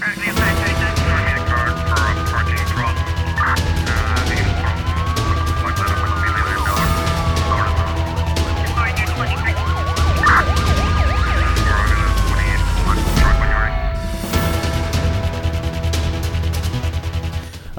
Right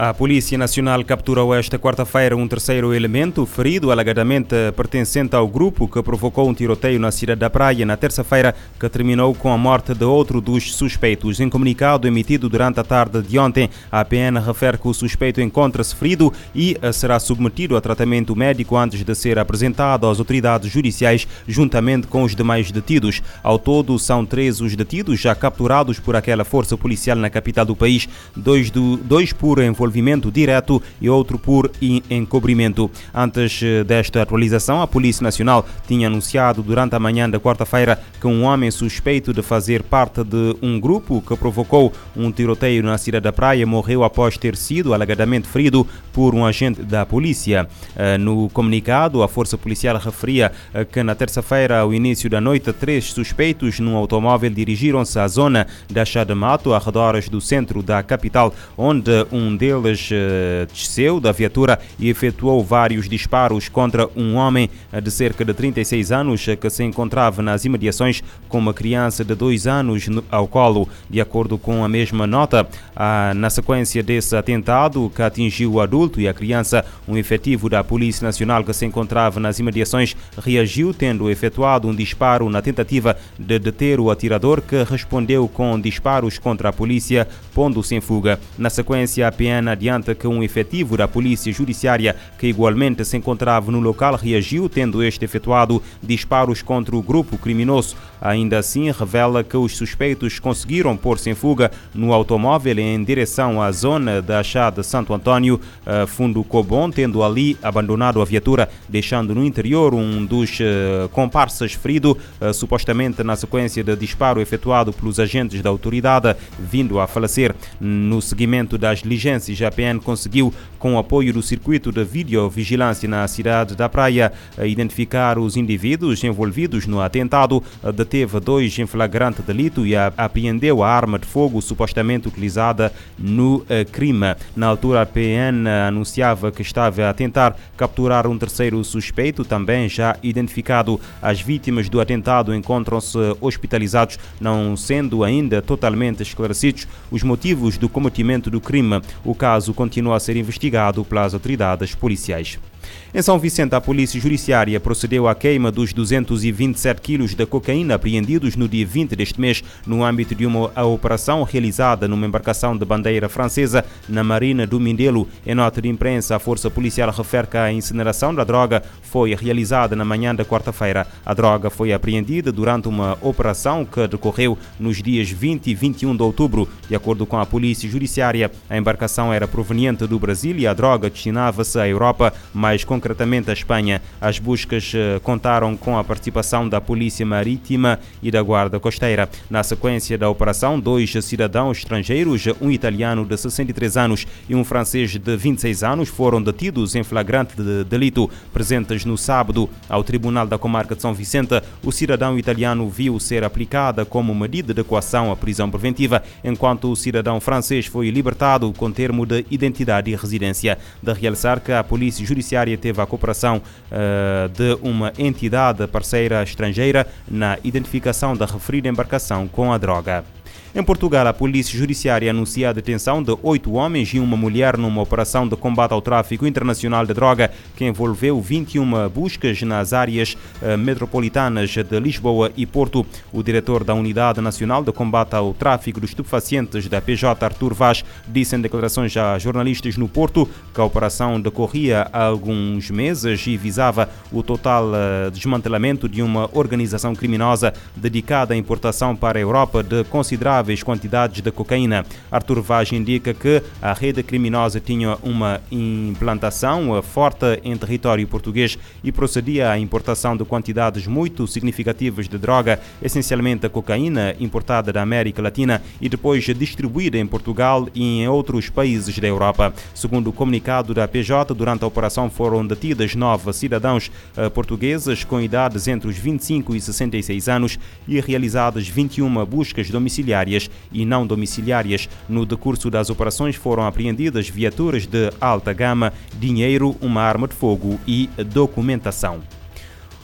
A Polícia Nacional capturou esta quarta-feira um terceiro elemento ferido, alegadamente pertencente ao grupo que provocou um tiroteio na cidade da Praia na terça-feira, que terminou com a morte de outro dos suspeitos. Em comunicado emitido durante a tarde de ontem, a PN refere que o suspeito encontra-se ferido e será submetido a tratamento médico antes de ser apresentado às autoridades judiciais, juntamente com os demais detidos. Ao todo, são três os detidos já capturados por aquela força policial na capital do país, dois, do, dois por envolvimento envolvimento direto e outro por encobrimento. Antes eh, desta atualização, a Polícia Nacional tinha anunciado durante a manhã da quarta-feira que um homem suspeito de fazer parte de um grupo que provocou um tiroteio na cidade da Praia morreu após ter sido alegadamente ferido por um agente da polícia. Eh, no comunicado, a força policial referia eh, que na terça-feira, ao início da noite, três suspeitos num automóvel dirigiram-se à zona da Chá de Mato, arredores do centro da capital, onde um deles deles uh, desceu da viatura e efetuou vários disparos contra um homem de cerca de 36 anos que se encontrava nas imediações com uma criança de 2 anos ao colo. De acordo com a mesma nota, ah, na sequência desse atentado que atingiu o adulto e a criança, um efetivo da Polícia Nacional que se encontrava nas imediações reagiu, tendo efetuado um disparo na tentativa de deter o atirador que respondeu com disparos contra a polícia, pondo-se em fuga. Na sequência, a PN adianta que um efetivo da Polícia Judiciária, que igualmente se encontrava no local, reagiu, tendo este efetuado disparos contra o grupo criminoso. Ainda assim, revela que os suspeitos conseguiram pôr-se em fuga no automóvel em direção à zona da Chá de Santo Antônio, eh, fundo Cobon, tendo ali abandonado a viatura, deixando no interior um dos eh, comparsas ferido, eh, supostamente na sequência de disparo efetuado pelos agentes da autoridade, vindo a falecer. No seguimento das diligências, a PN conseguiu, com o apoio do circuito de videovigilância na cidade da Praia, identificar os indivíduos envolvidos no atentado, deteve dois em flagrante delito e apreendeu a arma de fogo supostamente utilizada no eh, crime. Na altura, a PN anunciava que estava a tentar capturar um terceiro suspeito, também já identificado. As vítimas do atentado encontram-se hospitalizados, não sendo ainda totalmente esclarecidos os motivos do cometimento do crime. O caso continua a ser investigado pelas autoridades policiais. Em São Vicente, a Polícia Judiciária procedeu à queima dos 227 quilos de cocaína apreendidos no dia 20 deste mês, no âmbito de uma operação realizada numa embarcação de bandeira francesa na Marina do Mindelo. Em nota de imprensa, a Força Policial refere que a incineração da droga foi realizada na manhã da quarta-feira. A droga foi apreendida durante uma operação que decorreu nos dias 20 e 21 de outubro. De acordo com a Polícia Judiciária, a embarcação era proveniente do Brasil e a droga destinava-se à Europa, mais concretamente a Espanha. As buscas eh, contaram com a participação da Polícia Marítima e da Guarda Costeira. Na sequência da operação, dois cidadãos estrangeiros, um italiano de 63 anos e um francês de 26 anos, foram detidos em flagrante de delito. Presentes no sábado ao Tribunal da Comarca de São Vicente, o cidadão italiano viu ser aplicada como medida de coação a prisão preventiva, enquanto o cidadão francês foi libertado com termo de identidade e residência. De realçar que a Polícia Judiciária teve a cooperação uh, de uma entidade parceira estrangeira na identificação da referida embarcação com a droga. Em Portugal, a Polícia Judiciária anuncia a detenção de oito homens e uma mulher numa operação de combate ao tráfico internacional de droga que envolveu 21 buscas nas áreas eh, metropolitanas de Lisboa e Porto. O diretor da Unidade Nacional de Combate ao Tráfico de Estupefacientes da PJ, Artur Vaz, disse em declarações a jornalistas no Porto que a operação decorria há alguns meses e visava o total eh, desmantelamento de uma organização criminosa dedicada à importação para a Europa de consideráveis consideráveis quantidades de cocaína. Arthur Vaz indica que a rede criminosa tinha uma implantação forte em território português e procedia à importação de quantidades muito significativas de droga, essencialmente a cocaína importada da América Latina e depois distribuída em Portugal e em outros países da Europa. Segundo o comunicado da PJ, durante a operação foram detidas nove cidadãos eh, portugueses com idades entre os 25 e 66 anos e realizadas 21 buscas domiciliares e não domiciliárias. No decurso das operações foram apreendidas viaturas de alta gama, dinheiro, uma arma de fogo e documentação.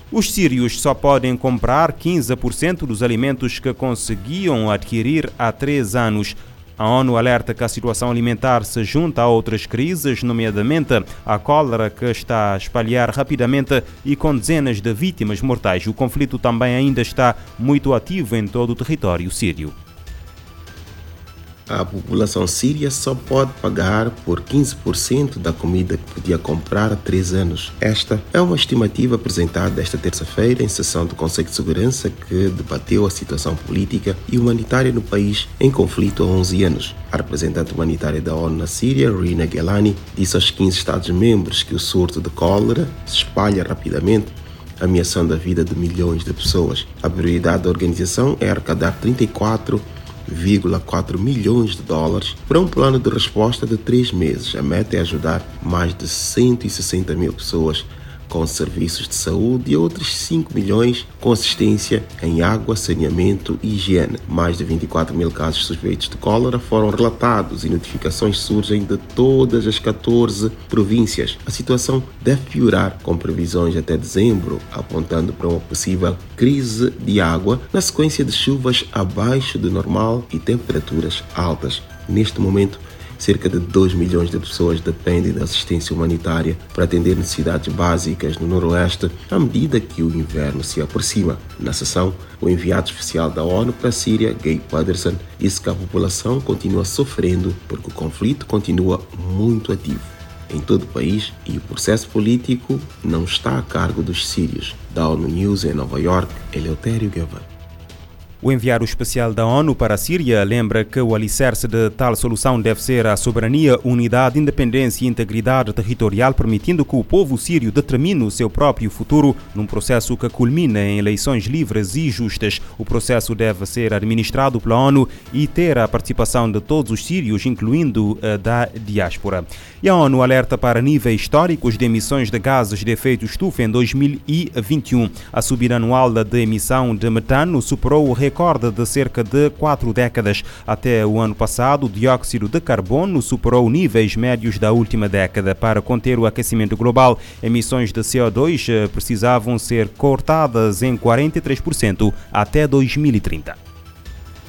Os sírios só podem comprar 15% dos alimentos que conseguiam adquirir há três anos. A ONU alerta que a situação alimentar se junta a outras crises, nomeadamente a cólera que está a espalhar rapidamente e com dezenas de vítimas mortais. O conflito também ainda está muito ativo em todo o território sírio a população síria só pode pagar por 15% da comida que podia comprar há três anos. Esta é uma estimativa apresentada esta terça-feira em sessão do Conselho de Segurança que debateu a situação política e humanitária no país em conflito há 11 anos. A representante humanitária da ONU na Síria, Rina Gelani, disse aos 15 Estados-membros que o surto de cólera se espalha rapidamente ameaçando a vida de milhões de pessoas. A prioridade da organização é arrecadar 34 1,4 milhões de dólares para um plano de resposta de três meses. A meta é ajudar mais de 160 mil pessoas com serviços de saúde e outros 5 milhões com assistência em água, saneamento e higiene. Mais de 24 mil casos suspeitos de cólera foram relatados e notificações surgem de todas as 14 províncias. A situação deve piorar com previsões até dezembro, apontando para uma possível crise de água na sequência de chuvas abaixo do normal e temperaturas altas. Neste momento, Cerca de 2 milhões de pessoas dependem da assistência humanitária para atender necessidades básicas no Noroeste à medida que o inverno se aproxima. Na sessão, o enviado especial da ONU para a Síria, Gay Patterson, disse que a população continua sofrendo porque o conflito continua muito ativo em todo o país e o processo político não está a cargo dos sírios. Da ONU News em Nova York, Eleutério Guevara. O enviado especial da ONU para a Síria lembra que o alicerce de tal solução deve ser a soberania, unidade, independência e integridade territorial, permitindo que o povo sírio determine o seu próprio futuro num processo que culmina em eleições livres e justas. O processo deve ser administrado pela ONU e ter a participação de todos os sírios, incluindo a da diáspora. E a ONU alerta para níveis históricos de emissões de gases de efeito estufa em 2021. A subida anual de emissão de metano superou o recorde de cerca de quatro décadas. Até o ano passado, o dióxido de carbono superou níveis médios da última década. Para conter o aquecimento global, emissões de CO2 eh, precisavam ser cortadas em 43% até 2030.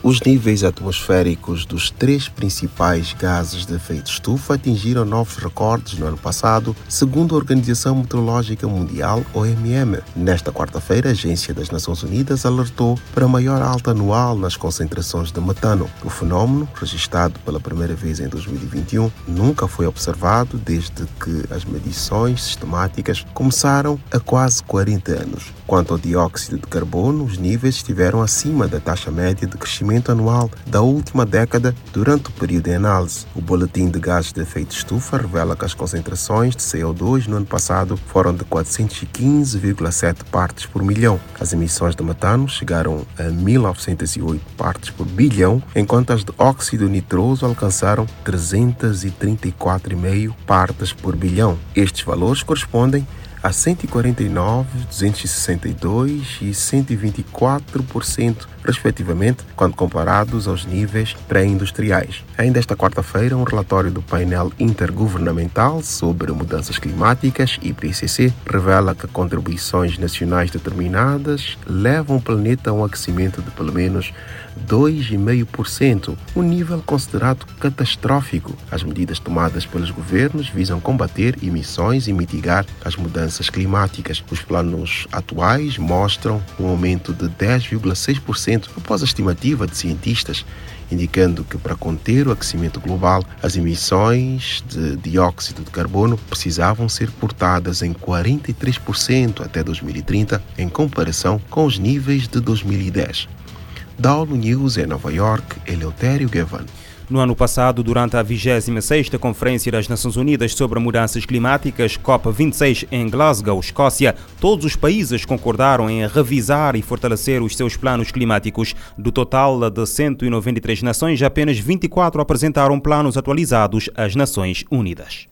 Os níveis atmosféricos dos três principais gases de efeito estufa atingiram novos recordes no ano passado, segundo a Organização Meteorológica Mundial, OMM. Nesta quarta-feira, a Agência das Nações Unidas alertou para a maior alta anual nas concentrações de metano. O fenômeno, registrado pela primeira vez em 2021, nunca foi observado desde que as medições sistemáticas começaram há quase 40 anos. Quanto ao dióxido de carbono, os níveis estiveram acima da taxa média de crescimento anual da última década durante o período de análise. O Boletim de Gases de Efeito Estufa revela que as concentrações de CO2 no ano passado foram de 415,7 partes por milhão. As emissões de metano chegaram a 1908 partes por bilhão, enquanto as de óxido nitroso alcançaram 334,5 partes por bilhão. Estes valores correspondem a 149, 262 e 124%, respectivamente, quando comparados aos níveis pré-industriais. Ainda esta quarta-feira, um relatório do painel intergovernamental sobre mudanças climáticas, IPCC, revela que contribuições nacionais determinadas levam o planeta a um aquecimento de pelo menos 2,5%, um nível considerado catastrófico. As medidas tomadas pelos governos visam combater emissões e mitigar as mudanças climáticas. Os planos atuais mostram um aumento de 10,6% após a estimativa de cientistas indicando que para conter o aquecimento global, as emissões de dióxido de carbono precisavam ser cortadas em 43% até 2030, em comparação com os níveis de 2010. Da ONU News em Nova York, Eleutério Gavan. No ano passado, durante a 26ª Conferência das Nações Unidas sobre Mudanças Climáticas, COP26 em Glasgow, Escócia, todos os países concordaram em revisar e fortalecer os seus planos climáticos. Do total de 193 nações, apenas 24 apresentaram planos atualizados às Nações Unidas.